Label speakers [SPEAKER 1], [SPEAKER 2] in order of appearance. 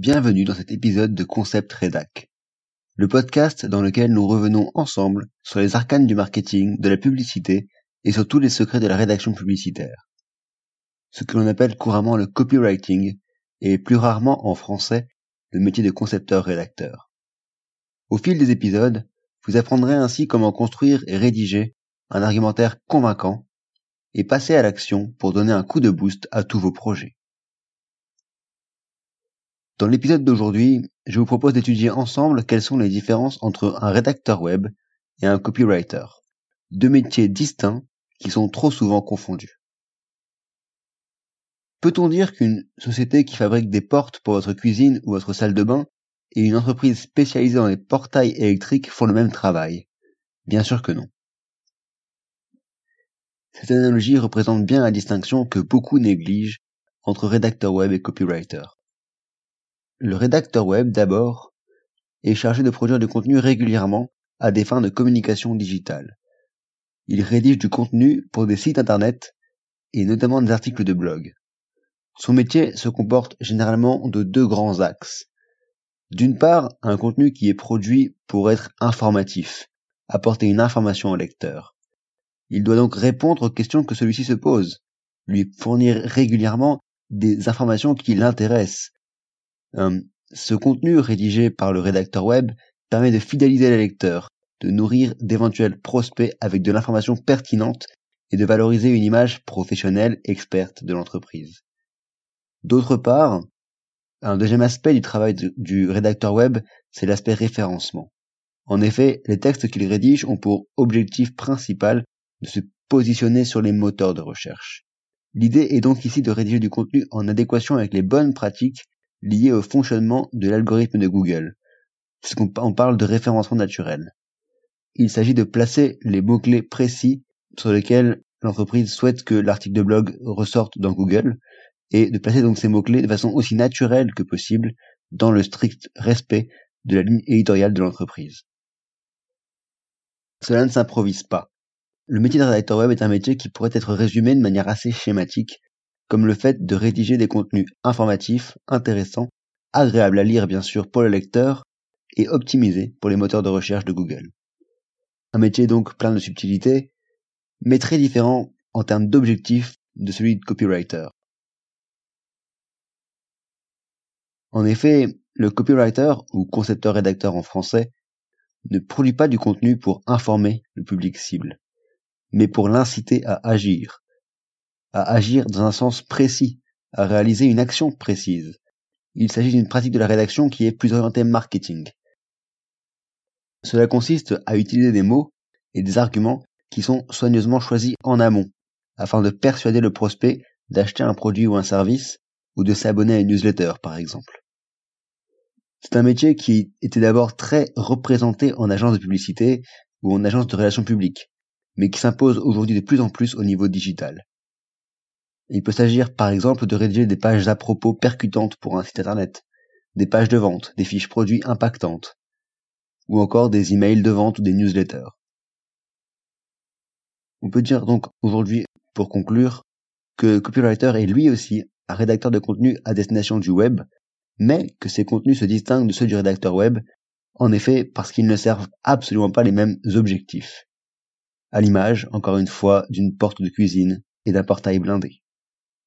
[SPEAKER 1] Bienvenue dans cet épisode de Concept Redac, le podcast dans lequel nous revenons ensemble sur les arcanes du marketing, de la publicité et sur tous les secrets de la rédaction publicitaire. Ce que l'on appelle couramment le copywriting et plus rarement en français le métier de concepteur-rédacteur. Au fil des épisodes, vous apprendrez ainsi comment construire et rédiger un argumentaire convaincant et passer à l'action pour donner un coup de boost à tous vos projets. Dans l'épisode d'aujourd'hui, je vous propose d'étudier ensemble quelles sont les différences entre un rédacteur web et un copywriter, deux métiers distincts qui sont trop souvent confondus. Peut-on dire qu'une société qui fabrique des portes pour votre cuisine ou votre salle de bain et une entreprise spécialisée dans les portails électriques font le même travail? Bien sûr que non. Cette analogie représente bien la distinction que beaucoup négligent entre rédacteur web et copywriter. Le rédacteur web, d'abord, est chargé de produire du contenu régulièrement à des fins de communication digitale. Il rédige du contenu pour des sites internet et notamment des articles de blog. Son métier se comporte généralement de deux grands axes. D'une part, un contenu qui est produit pour être informatif, apporter une information au lecteur. Il doit donc répondre aux questions que celui-ci se pose, lui fournir régulièrement des informations qui l'intéressent, ce contenu rédigé par le rédacteur web permet de fidéliser les lecteurs, de nourrir d'éventuels prospects avec de l'information pertinente et de valoriser une image professionnelle experte de l'entreprise. D'autre part, un deuxième aspect du travail du rédacteur web, c'est l'aspect référencement. En effet, les textes qu'il rédige ont pour objectif principal de se positionner sur les moteurs de recherche. L'idée est donc ici de rédiger du contenu en adéquation avec les bonnes pratiques lié au fonctionnement de l'algorithme de Google, puisqu'on parle de référencement naturel. Il s'agit de placer les mots-clés précis sur lesquels l'entreprise souhaite que l'article de blog ressorte dans Google, et de placer donc ces mots-clés de façon aussi naturelle que possible dans le strict respect de la ligne éditoriale de l'entreprise. Cela ne s'improvise pas. Le métier de rédacteur web est un métier qui pourrait être résumé de manière assez schématique comme le fait de rédiger des contenus informatifs, intéressants, agréables à lire bien sûr pour le lecteur, et optimisés pour les moteurs de recherche de Google. Un métier donc plein de subtilités, mais très différent en termes d'objectifs de celui de copywriter. En effet, le copywriter, ou concepteur-rédacteur en français, ne produit pas du contenu pour informer le public cible, mais pour l'inciter à agir, à agir dans un sens précis, à réaliser une action précise. Il s'agit d'une pratique de la rédaction qui est plus orientée marketing. Cela consiste à utiliser des mots et des arguments qui sont soigneusement choisis en amont, afin de persuader le prospect d'acheter un produit ou un service, ou de s'abonner à une newsletter par exemple. C'est un métier qui était d'abord très représenté en agence de publicité ou en agence de relations publiques, mais qui s'impose aujourd'hui de plus en plus au niveau digital. Il peut s'agir par exemple de rédiger des pages à propos percutantes pour un site internet, des pages de vente, des fiches produits impactantes, ou encore des emails de vente ou des newsletters. On peut dire donc aujourd'hui, pour conclure, que Copywriter est lui aussi un rédacteur de contenu à destination du web, mais que ses contenus se distinguent de ceux du rédacteur web, en effet parce qu'ils ne servent absolument pas les mêmes objectifs. À l'image, encore une fois, d'une porte de cuisine et d'un portail blindé.